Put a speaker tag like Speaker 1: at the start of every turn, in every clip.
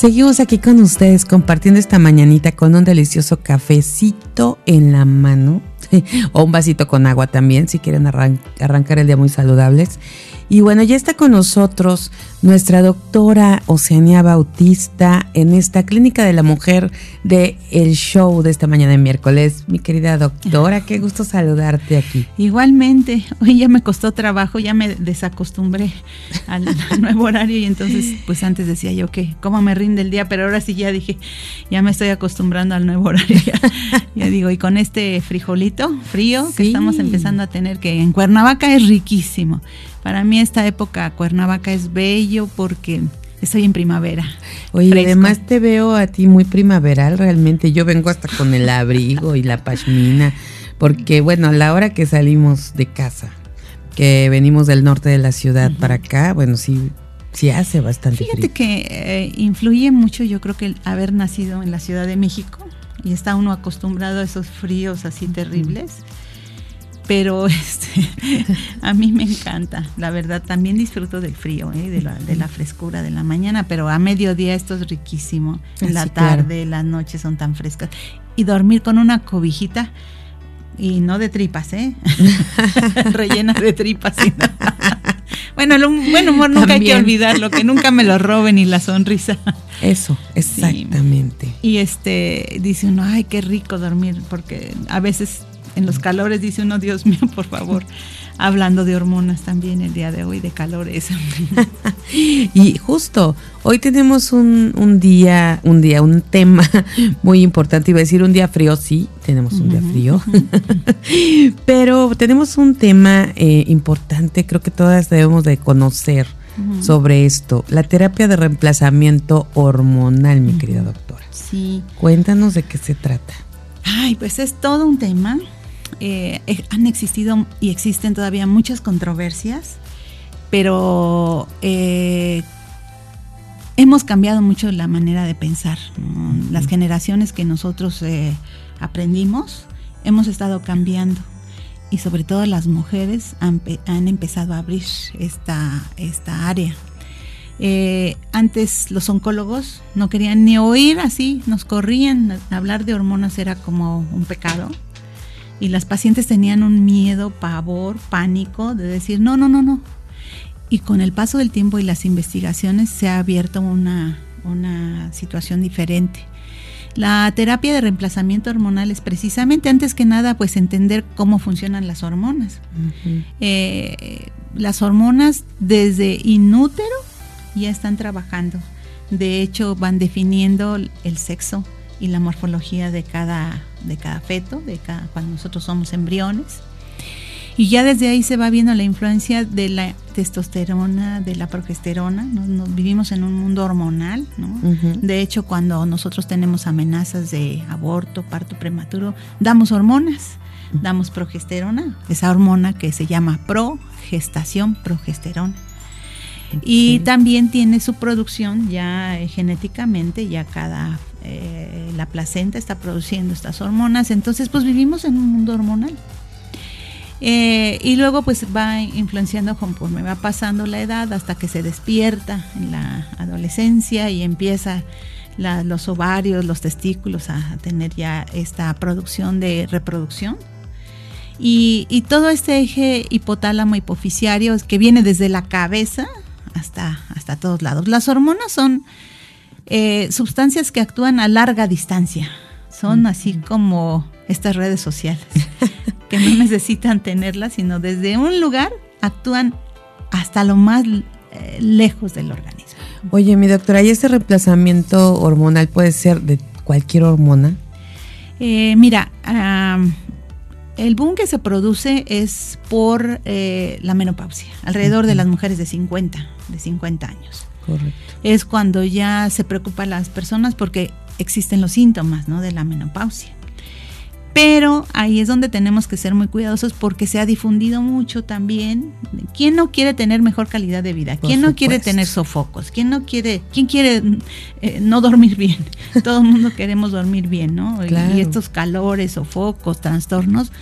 Speaker 1: Seguimos aquí con ustedes compartiendo esta mañanita con un delicioso cafecito en la mano o un vasito con agua también si quieren arrancar el día muy saludables. Y bueno, ya está con nosotros nuestra doctora Oceania Bautista en esta clínica de la mujer de el show de esta mañana de miércoles. Mi querida doctora, qué gusto saludarte aquí.
Speaker 2: Igualmente, hoy ya me costó trabajo, ya me desacostumbré al, nuevo horario y entonces pues antes decía yo que cómo me rinde el día, pero ahora sí ya dije, ya me estoy acostumbrando al nuevo horario. Ya, digo, y con este frijolito frío que estamos empezando a tener, que en Cuernavaca es riquísimo. Para mí esta época Cuernavaca es bello porque estoy en primavera.
Speaker 1: Oye, además te veo a ti muy primaveral realmente. Yo vengo hasta con el abrigo y la pashmina, porque bueno, a la hora que salimos de casa, que venimos del norte de la ciudad para acá, bueno, sí, sí hace bastante
Speaker 2: Fíjate que eh, influye mucho, yo creo que el haber nacido en la Ciudad de México y está uno acostumbrado a esos fríos así terribles pero este, a mí me encanta, la verdad, también disfruto del frío, ¿eh? de, la, frescura de la mañana, pero a mediodía esto es riquísimo, en la tarde, las noches son tan frescas, y dormir con una cobijita, y no de tripas, ¿eh? Rellena de tripas. bueno, el buen humor nunca hay que olvidarlo, que nunca me lo roben y la sonrisa.
Speaker 1: Eso, exactamente.
Speaker 2: Y este, dice uno, ay, qué rico dormir, porque a veces en los calores dice uno, Dios mío, por favor. Hablando de hormonas también el día de hoy, de calores.
Speaker 1: y justo, hoy tenemos un, día, un día, un tema muy importante. Iba a decir un día frío, sí, tenemos un día frío. Pero tenemos un tema eh, importante, creo que todas debemos de conocer sobre esto. La terapia de reemplazamiento hormonal, mi querida doctora.
Speaker 2: Sí.
Speaker 1: Cuéntanos de qué se trata.
Speaker 2: Ay, pues es todo un tema eh, eh, han existido y existen todavía muchas controversias, pero eh, hemos cambiado mucho la manera de pensar. Las generaciones que nosotros aprendimos, hemos estado cambiando y sobre todo las mujeres han, empezado a abrir esta, esta área. antes los oncólogos no querían ni oír así, nos corrían, hablar de hormonas era como un pecado y las pacientes tenían un miedo, pavor, pánico de decir, no, no, no, no. Y con el paso del tiempo y las investigaciones se ha abierto una, situación diferente. La terapia de reemplazamiento hormonal es precisamente, antes que nada, pues entender cómo funcionan las hormonas. Eh, las hormonas desde inútero ya están trabajando. De hecho, van definiendo el sexo y la morfología de cada de cada feto, de cada, cuando nosotros somos embriones. Y ya desde ahí se va viendo la influencia de la testosterona, de la progesterona. Nos, vivimos en un mundo hormonal, ¿no? De hecho, cuando nosotros tenemos amenazas de aborto, parto prematuro, damos hormonas, damos progesterona, esa hormona que se llama progestación, progesterona. Y también tiene su producción ya eh, genéticamente, ya cada eh, la placenta está produciendo estas hormonas, entonces pues vivimos en un mundo hormonal. Eh, y luego pues va influenciando conforme va pasando la edad hasta que se despierta en la adolescencia y empieza los ovarios, los testículos a, tener ya esta producción de reproducción. Y, todo este eje hipotálamo hipoficiario que viene desde la cabeza hasta, hasta todos lados. Las hormonas son eh, sustancias que actúan a larga distancia. Son así como estas redes sociales, que no necesitan tenerlas, sino desde un lugar actúan hasta lo más eh, lejos del organismo.
Speaker 1: Oye, mi doctora, ¿y ese reemplazamiento hormonal puede ser de cualquier hormona?
Speaker 2: Eh, mira, el boom que se produce es por la menopausia, alrededor de las mujeres de 50, de 50 años. Es cuando ya se preocupan las personas porque existen los síntomas ¿no? de la menopausia. Pero ahí es donde tenemos que ser muy cuidadosos porque se ha difundido mucho también. ¿Quién no quiere tener mejor calidad de vida? ¿Quién no quiere tener sofocos? ¿Quién no quiere, quién quiere eh, no dormir bien? Todo el mundo queremos dormir bien, ¿no? Y estos calores, sofocos, trastornos.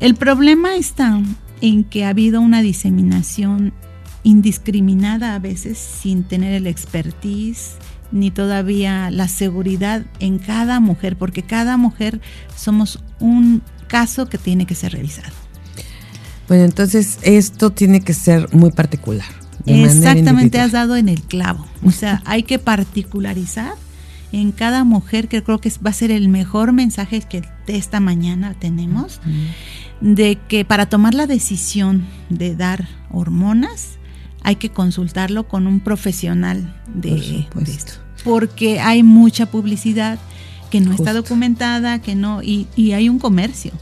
Speaker 2: El problema está en que ha habido una diseminación indiscriminada a veces sin tener el expertise ni todavía la seguridad en cada mujer, porque cada mujer somos un caso que tiene que ser revisado.
Speaker 1: Bueno, entonces esto tiene que ser muy particular.
Speaker 2: Exactamente, has dado en el clavo. O sea, hay que particularizar en cada mujer, que creo que va a ser el mejor mensaje que de esta mañana tenemos, de que para tomar la decisión de dar hormonas, hay que consultarlo con un profesional de, esto. Porque hay mucha publicidad que no está documentada, que no, y, y hay un comercio.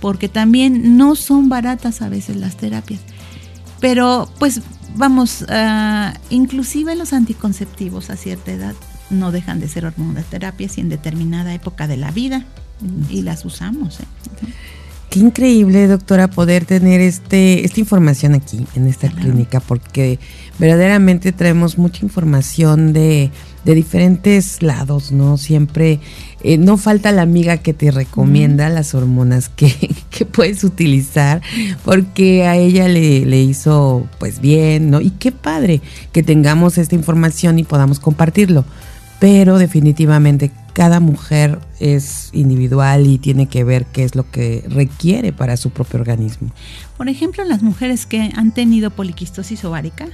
Speaker 2: Porque también no son baratas a veces las terapias. Pero pues vamos, uh, inclusive los anticonceptivos a cierta edad no dejan de ser hormonoterapias y en determinada época de la vida y las usamos. ¿eh?
Speaker 1: Qué increíble, doctora, poder tener este, esta información aquí en esta clínica, porque verdaderamente traemos mucha información de, de diferentes lados, ¿no? Siempre eh, no falta la amiga que te recomienda las hormonas que, que, puedes utilizar, porque a ella le, le hizo pues bien, ¿no? Y qué padre que tengamos esta información y podamos compartirlo pero definitivamente cada mujer es individual y tiene que ver qué es lo que requiere para su propio organismo.
Speaker 2: Por ejemplo, las mujeres que han tenido poliquistosis ovárica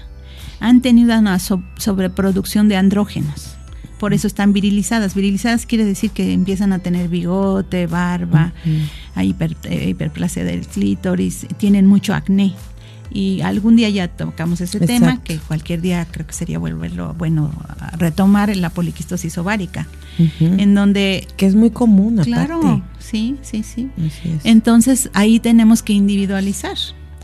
Speaker 2: han tenido una sobreproducción de andrógenos. Por eso están virilizadas. Virilizadas quiere decir que empiezan a tener bigote, barba, eh, hiperplasia del clítoris, tienen mucho acné y algún día ya tocamos ese tema, que cualquier día creo que sería volverlo, bueno, retomar la poliquistosis ovárica, en donde...
Speaker 1: Que es muy común,
Speaker 2: Claro, sí, sí, sí. Entonces ahí tenemos que individualizar,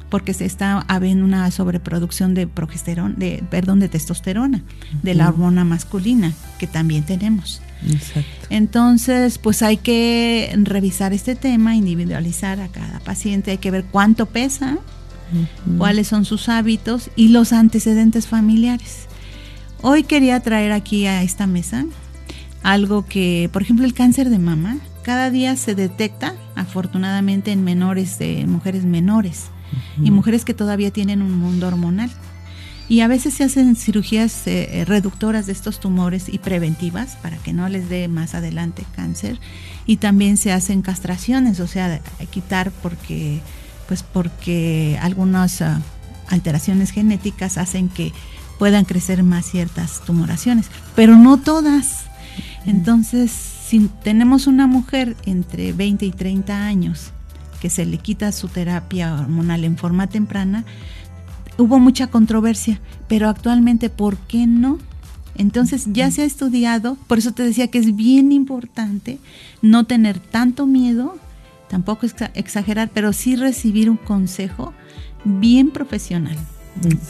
Speaker 2: porque se está habiendo una sobreproducción de progesterona, de, perdón, de testosterona, de la hormona masculina, que también tenemos. Exacto. Entonces, pues hay que revisar este tema, individualizar a cada paciente, hay que ver cuánto pesa, cuáles son sus hábitos y los antecedentes familiares. Hoy quería traer aquí a esta mesa algo que, por ejemplo, el cáncer de mama, cada día se detecta, afortunadamente, en menores, de mujeres menores y mujeres que todavía tienen un mundo hormonal. Y a veces se hacen cirugías eh, reductoras de estos tumores y preventivas para que no les dé más adelante cáncer. Y también se hacen castraciones, o sea, quitar porque pues porque algunas ah, alteraciones genéticas hacen que puedan crecer más ciertas tumoraciones, pero no todas. Entonces, si tenemos una mujer entre 20 y 30 años que se le quita su terapia hormonal en forma temprana, hubo mucha controversia, pero actualmente, ¿por qué no? Entonces ya se ha estudiado, por eso te decía que es bien importante no tener tanto miedo tampoco exagerar, pero sí recibir un consejo bien profesional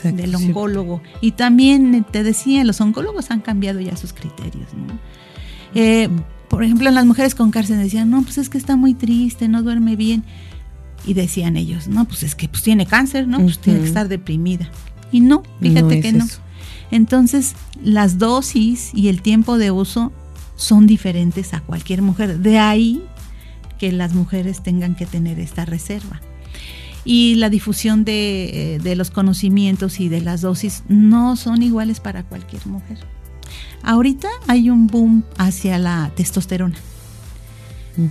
Speaker 2: del oncólogo. Y también eh, te decía, los oncólogos han cambiado ya sus criterios. Eh, por ejemplo, las mujeres con cáncer decían, no, pues es que está muy triste, no duerme bien. Y decían ellos, no, pues es que pues tiene cáncer, ¿no? Pues tiene que estar deprimida. Y no, fíjate que no. Entonces, las dosis y el tiempo de uso son diferentes a cualquier mujer. De ahí que las mujeres tengan que tener esta reserva. Y la difusión de, eh, los conocimientos y de las dosis no son iguales para cualquier mujer. Ahorita hay un boom hacia la testosterona,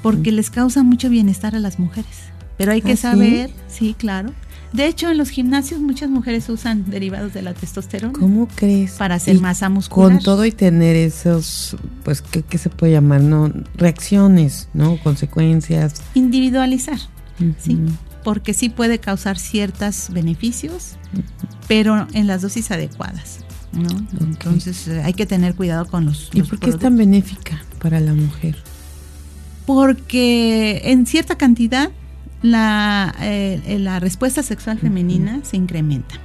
Speaker 2: porque les causa mucho bienestar a las mujeres. Pero hay que ¿Ah, saber, sí, claro, de hecho, en los gimnasios muchas mujeres usan derivados de la testosterona.
Speaker 1: ¿Cómo crees?
Speaker 2: Para hacer masa muscular.
Speaker 1: Con todo y tener esos, pues, ¿qué, se puede llamar? no Reacciones, ¿no? Consecuencias.
Speaker 2: Individualizar, ¿sí? Porque sí puede causar ciertos beneficios, pero en las dosis adecuadas. ¿no? Entonces eh, hay que tener cuidado con los.
Speaker 1: ¿Y por qué es tan benéfica para la mujer?
Speaker 2: Porque en cierta cantidad la, eh, la respuesta sexual femenina se incrementa.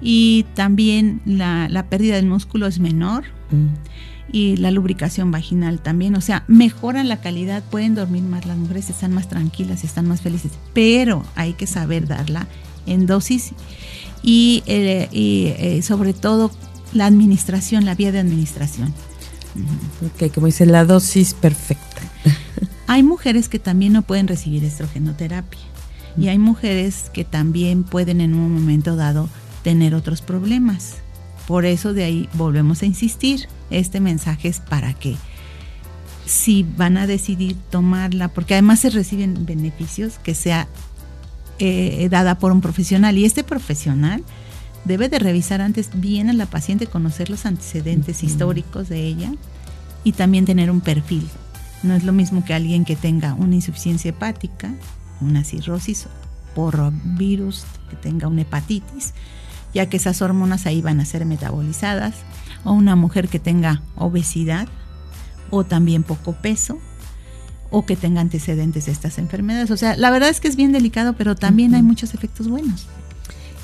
Speaker 2: Y también la, la, pérdida del músculo es menor. Y la lubricación vaginal también, o sea, mejoran la calidad, pueden dormir más, las mujeres están más tranquilas y están más felices, pero hay que saber darla en dosis y, eh, eh, sobre todo la administración, la vía de administración.
Speaker 1: Ok, como dice, la dosis perfecta.
Speaker 2: Hay mujeres que también no pueden recibir estrogenoterapia y hay mujeres que también pueden en un momento dado tener otros problemas. Por eso de ahí volvemos a insistir. Este mensaje es para que si van a decidir tomarla, porque además se reciben beneficios, que sea eh, dada por un profesional. Y este profesional debe de revisar antes bien a la paciente, conocer los antecedentes históricos de ella y también tener un perfil. No es lo mismo que alguien que tenga una insuficiencia hepática, una cirrosis por virus, que tenga una hepatitis, ya que esas hormonas ahí van a ser metabolizadas, o una mujer que tenga obesidad o también poco peso o que tenga antecedentes de estas enfermedades. O sea, la verdad es que es bien delicado, pero también hay muchos efectos buenos.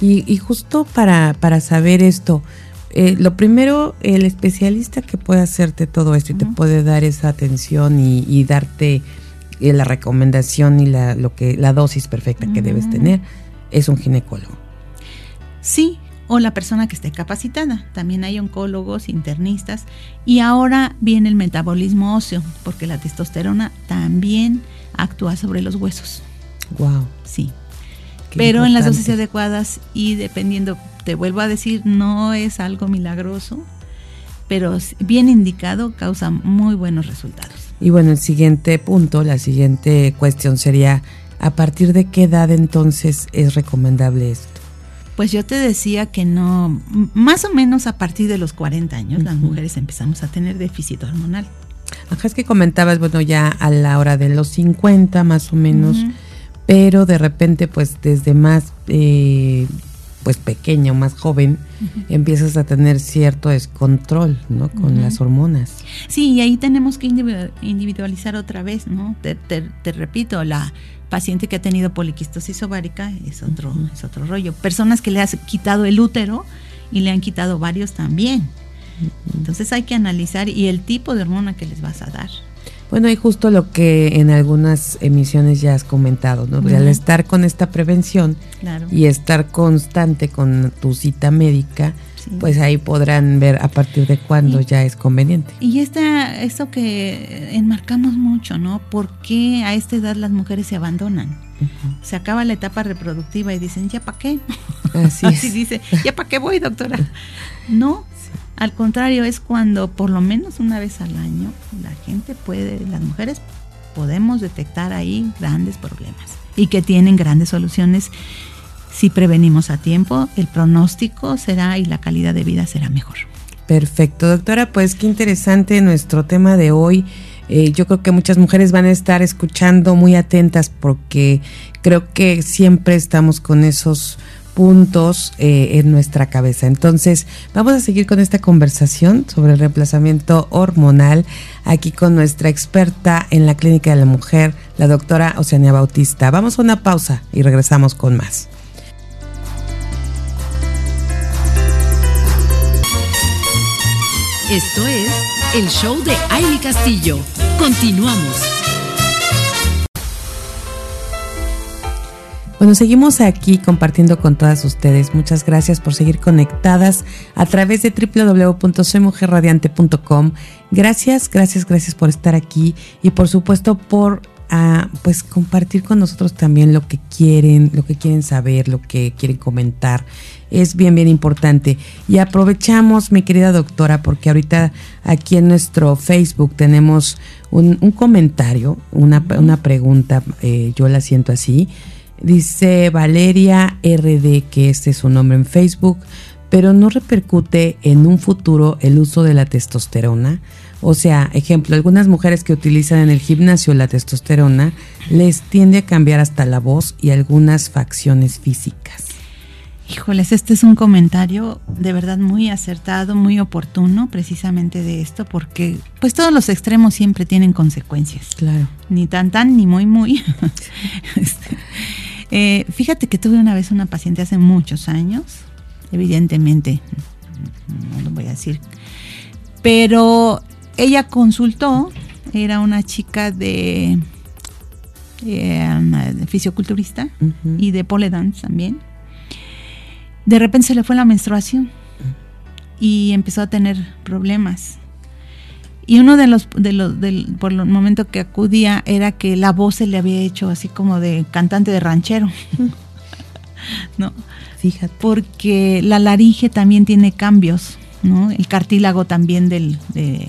Speaker 1: Y, justo para, para saber esto, eh, lo primero, el especialista que puede hacerte todo esto y te puede dar esa atención y, darte eh, la recomendación y la, lo que, la dosis perfecta que debes tener, es un ginecólogo.
Speaker 2: Sí, o la persona que esté capacitada. También hay oncólogos, internistas y ahora viene el metabolismo óseo, porque la testosterona también actúa sobre los huesos.
Speaker 1: Wow.
Speaker 2: Sí. Pero en las dosis adecuadas y dependiendo, te vuelvo a decir, no es algo milagroso, pero bien indicado causa muy buenos resultados.
Speaker 1: Y bueno, el siguiente punto, la siguiente cuestión sería, ¿a partir de qué edad entonces es recomendable esto?
Speaker 2: Pues yo te decía que no, más o menos a partir de los 40 años las mujeres empezamos a tener déficit hormonal.
Speaker 1: Ajá, es que comentabas, bueno, ya a la hora de los 50 más o menos, pero de repente pues desde más eh, pues pequeño, más joven, empiezas a tener cierto descontrol, ¿no? Con las hormonas.
Speaker 2: Sí, y ahí tenemos que individualizar otra vez, ¿no? te repito, la paciente que ha tenido poliquistosis ovárica es otro, es otro rollo. Personas que le has quitado el útero y le han quitado varios también. Entonces hay que analizar y el tipo de hormona que les vas a dar.
Speaker 1: Bueno, y justo lo que en algunas emisiones ya has comentado, ¿no? Al estar con esta prevención y estar constante con tu cita médica, pues ahí podrán ver a partir de cuándo ya es conveniente.
Speaker 2: Y esta, esto que enmarcamos mucho, ¿no? ¿Por qué a esta edad las mujeres se abandonan? Se acaba la etapa reproductiva y dicen, ¿ya para qué? Así, dice, ¿ya para qué voy, doctora? no, al contrario, es cuando por lo menos una vez al año la gente puede, las mujeres podemos detectar ahí grandes problemas y que tienen grandes soluciones si prevenimos a tiempo, el pronóstico será y la calidad de vida será mejor.
Speaker 1: Perfecto, doctora, pues qué interesante nuestro tema de hoy. Eh, yo creo que muchas mujeres van a estar escuchando muy atentas porque creo que siempre estamos con esos puntos eh, en nuestra cabeza. Entonces, vamos a seguir con esta conversación sobre el reemplazamiento hormonal aquí con nuestra experta en la clínica de la mujer, la doctora Oceania Bautista. Vamos a una pausa y regresamos con más.
Speaker 3: Esto es el show de Aile Castillo. Continuamos.
Speaker 1: Bueno, seguimos aquí compartiendo con todas ustedes. Muchas gracias por seguir conectadas a través de www.soymujerradiante.com. Gracias, gracias, gracias por estar aquí y por supuesto por a pues compartir con nosotros también lo que quieren, lo que quieren saber, lo que quieren comentar. Es bien, bien importante. Y aprovechamos, mi querida doctora, porque ahorita aquí en nuestro Facebook tenemos un, comentario, una, pregunta, eh, yo la siento así. Dice Valeria RD, que este es su nombre en Facebook, pero no repercute en un futuro el uso de la testosterona. O sea, ejemplo, algunas mujeres que utilizan en el gimnasio la testosterona les tiende a cambiar hasta la voz y algunas facciones físicas.
Speaker 2: Híjoles, este es un comentario de verdad muy acertado, muy oportuno, precisamente de esto, porque pues todos los extremos siempre tienen consecuencias.
Speaker 1: Claro.
Speaker 2: Ni tan tan, ni muy muy. Este, eh, fíjate que tuve una vez una paciente hace muchos años, evidentemente, no lo voy a decir, pero ella consultó, era una chica de, eh, fisioculturista y de pole dance también. De repente se le fue la menstruación y empezó a tener problemas. Y uno de los, de los del, por el momento que acudía era que la voz se le había hecho así como de cantante de ranchero. ¿no?
Speaker 1: Fíjate.
Speaker 2: Porque la laringe también tiene cambios, ¿no? El cartílago también del, de,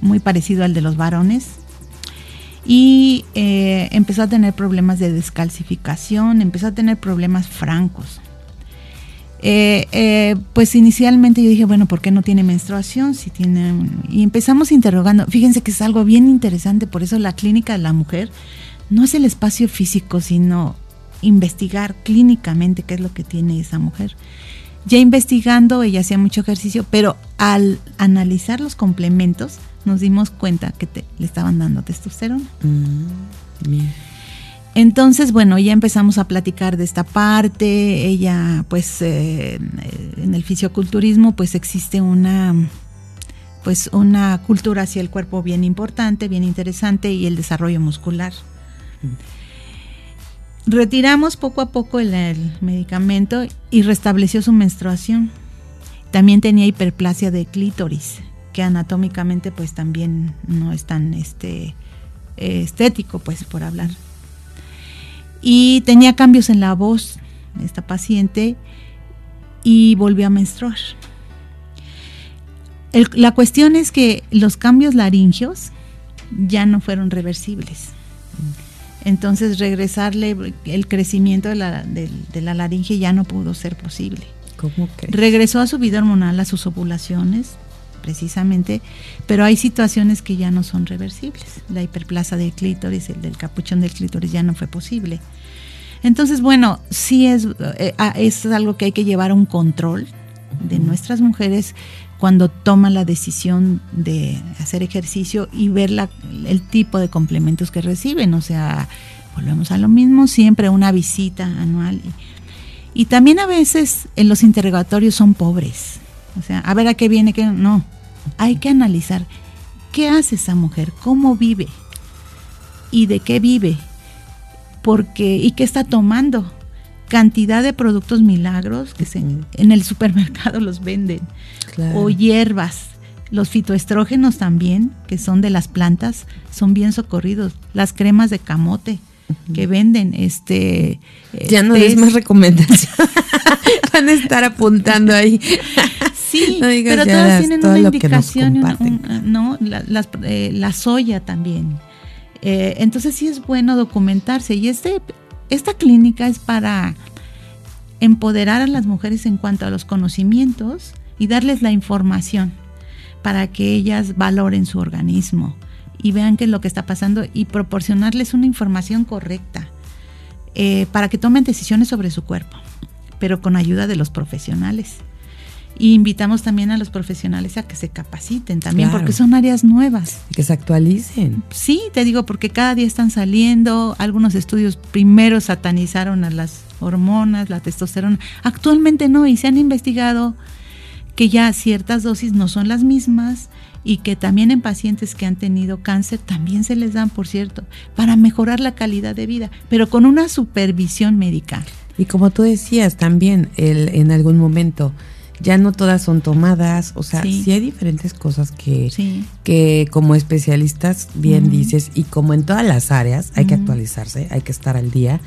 Speaker 2: muy parecido al de los varones. Y eh, empezó a tener problemas de descalcificación, empezó a tener problemas francos. Eh, eh, pues inicialmente yo dije, bueno, ¿por qué no tiene menstruación? Si tiene, y empezamos interrogando. Fíjense que es algo bien interesante, por eso la clínica de la mujer no es el espacio físico, sino investigar clínicamente qué es lo que tiene esa mujer. Ya investigando, ella hacía mucho ejercicio, pero al analizar los complementos, nos dimos cuenta que le estaban dando testosterona. Mm, Entonces, bueno, ya empezamos a platicar de esta parte. Ella, pues, eh, en el fisioculturismo, pues existe una, pues, una cultura hacia el cuerpo bien importante, bien interesante y el desarrollo muscular. Retiramos poco a poco el, medicamento y restableció su menstruación. También tenía hiperplasia de clítoris, que anatómicamente pues también no es tan este, estético, pues por hablar. Y tenía cambios en la voz esta paciente y volvió a menstruar. la cuestión es que los cambios laringios ya no fueron reversibles. Entonces regresarle el crecimiento de la, de, la laringe ya no pudo ser posible.
Speaker 1: ¿Cómo
Speaker 2: Regresó a su vida hormonal, a sus ovulaciones, precisamente, pero hay situaciones que ya no son reversibles. La hiperplasia del clítoris, el del capuchón del clítoris ya no fue posible. Entonces, bueno, sí es, eh, ah, es algo que hay que llevar un control de nuestras mujeres cuando toman la decisión de hacer ejercicio y ver el tipo de complementos que reciben. O sea, volvemos a lo mismo, siempre una visita anual. Y, también a veces en los interrogatorios son pobres. O sea, a ver a qué viene, qué no. Hay que analizar qué hace esa mujer, cómo vive y de qué vive, porque y qué está tomando cantidad de productos milagros que se, en el supermercado los venden, o hierbas. Los fitoestrógenos también, que son de las plantas, son bien socorridos. Las cremas de camote que venden, este...
Speaker 1: Ya no es más recomendación. Van a estar apuntando ahí.
Speaker 2: Sí, pero todas tienen una indicación, ¿no? La, eh, la, soya también. Eh, entonces sí es bueno documentarse y este esta clínica es para empoderar a las mujeres en cuanto a los conocimientos y darles la información para que ellas valoren su organismo y vean qué es lo que está pasando y proporcionarles una información correcta eh, para que tomen decisiones sobre su cuerpo, pero con ayuda de los profesionales. Y invitamos también a los profesionales a que se capaciten también, porque son áreas nuevas.
Speaker 1: Que se actualicen.
Speaker 2: Sí, te digo, porque cada día están saliendo, algunos estudios primero satanizaron a las hormonas, la testosterona, actualmente no, y se han investigado que ya ciertas dosis no son las mismas y que también en pacientes que han tenido cáncer también se les dan, por cierto, para mejorar la calidad de vida, pero con una supervisión médica.
Speaker 1: Y como tú decías también el, en algún momento, ya no todas son tomadas, o sea, sí, hay diferentes cosas que, que como especialistas bien dices y como en todas las áreas hay que actualizarse, hay que estar al día,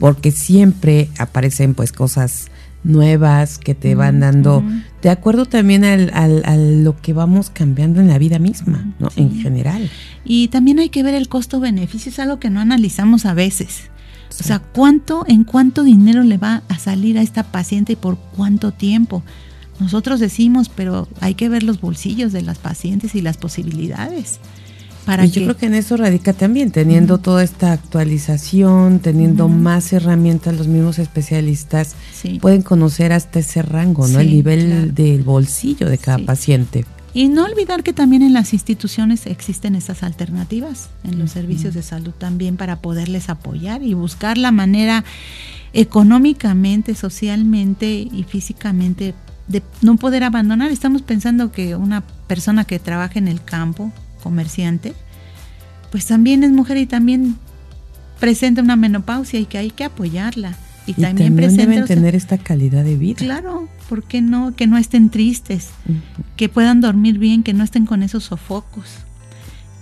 Speaker 1: porque siempre aparecen pues cosas nuevas que te van dando, de acuerdo también al, al, a lo que vamos cambiando en la vida misma, ¿no? En general.
Speaker 2: Y también hay que ver el costo-beneficio, es algo que no analizamos a veces. O sea, ¿cuánto, en cuánto dinero le va a salir a esta paciente y por cuánto tiempo? Nosotros decimos, pero hay que ver los bolsillos de las pacientes y las posibilidades.
Speaker 1: Para yo creo que en eso radica también, teniendo toda esta actualización, teniendo más herramientas, los mismos especialistas pueden conocer hasta ese rango, ¿no? El nivel del bolsillo de cada paciente.
Speaker 2: Y no olvidar que también en las instituciones existen esas alternativas, en los servicios de salud también, para poderles apoyar y buscar la manera económicamente, socialmente y físicamente de no poder abandonar. Estamos pensando que una persona que trabaja en el campo, comerciante, pues también es mujer y también presenta una menopausia y que hay que apoyarla.
Speaker 1: Y, también, deben tener esta calidad de vida.
Speaker 2: Claro, ¿por qué no? Que no estén tristes, que puedan dormir bien, que no estén con esos sofocos,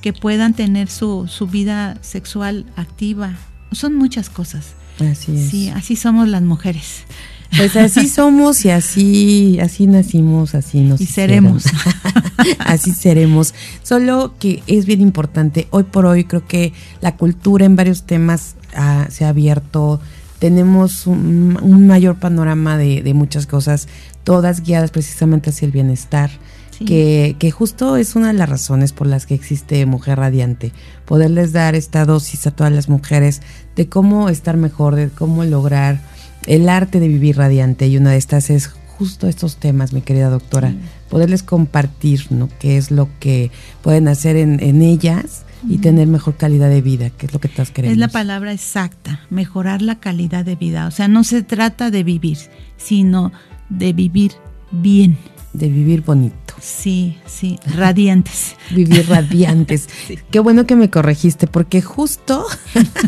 Speaker 2: que puedan tener su, su vida sexual activa. Son muchas cosas.
Speaker 1: Así es.
Speaker 2: Sí, así somos las mujeres.
Speaker 1: Pues así somos y así, así nacimos, así nos
Speaker 2: Y seremos.
Speaker 1: así seremos. Solo que es bien importante, hoy por hoy creo que la cultura en varios temas ah, se ha abierto, tenemos un, un mayor panorama de, de muchas cosas, todas guiadas precisamente hacia el bienestar.
Speaker 2: Sí.
Speaker 1: Que, que justo es una de las razones por las que existe Mujer Radiante, poderles dar esta dosis a todas las mujeres de cómo estar mejor, de cómo lograr el arte de vivir radiante y una de estas es justo estos temas, mi querida doctora,
Speaker 2: Sí.
Speaker 1: poderles compartir, ¿no? Qué es lo que pueden hacer en, en ellas y tener mejor calidad de vida, que es lo que todas queremos.
Speaker 2: Es la palabra exacta, mejorar la calidad de vida. O sea, no se trata de vivir, sino de vivir bien.
Speaker 1: De vivir bonito,
Speaker 2: Sí, sí, radiantes.
Speaker 1: vivir radiantes. Qué bueno que me corregiste, porque justo,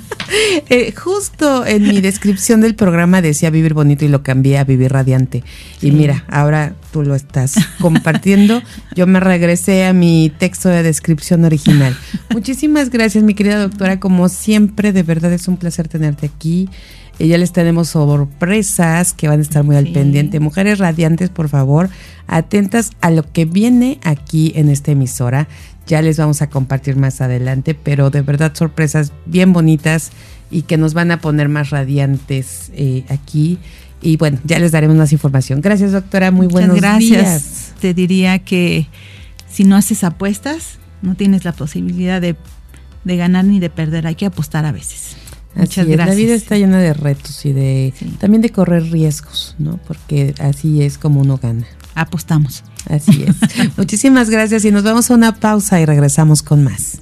Speaker 1: eh, justo en mi descripción del programa decía vivir bonito y lo cambié a vivir radiante. Y mira, ahora tú lo estás compartiendo. Yo me regresé a mi texto de descripción original. Muchísimas gracias, mi querida doctora. Como siempre, de verdad es un placer tenerte aquí. Eh, ya les tenemos sorpresas que van a estar muy al pendiente. Mujeres radiantes, por favor, atentas a lo que viene aquí en esta emisora. Ya les vamos a compartir más adelante, pero de verdad sorpresas bien bonitas y que nos van a poner más radiantes eh, aquí. Y bueno, ya les daremos más información. Gracias, doctora. Muy
Speaker 2: Muchas
Speaker 1: buenos
Speaker 2: gracias.
Speaker 1: días.
Speaker 2: Te diría que si no haces apuestas, no tienes la posibilidad de, de ganar ni de perder. Hay que apostar a veces. Muchas
Speaker 1: Así es,
Speaker 2: gracias.
Speaker 1: La vida está llena de retos y de
Speaker 2: Sí.
Speaker 1: también de correr riesgos, ¿no? Porque así es como uno gana.
Speaker 2: Apostamos.
Speaker 1: Así es. Muchísimas gracias y nos vamos a una pausa y regresamos con más.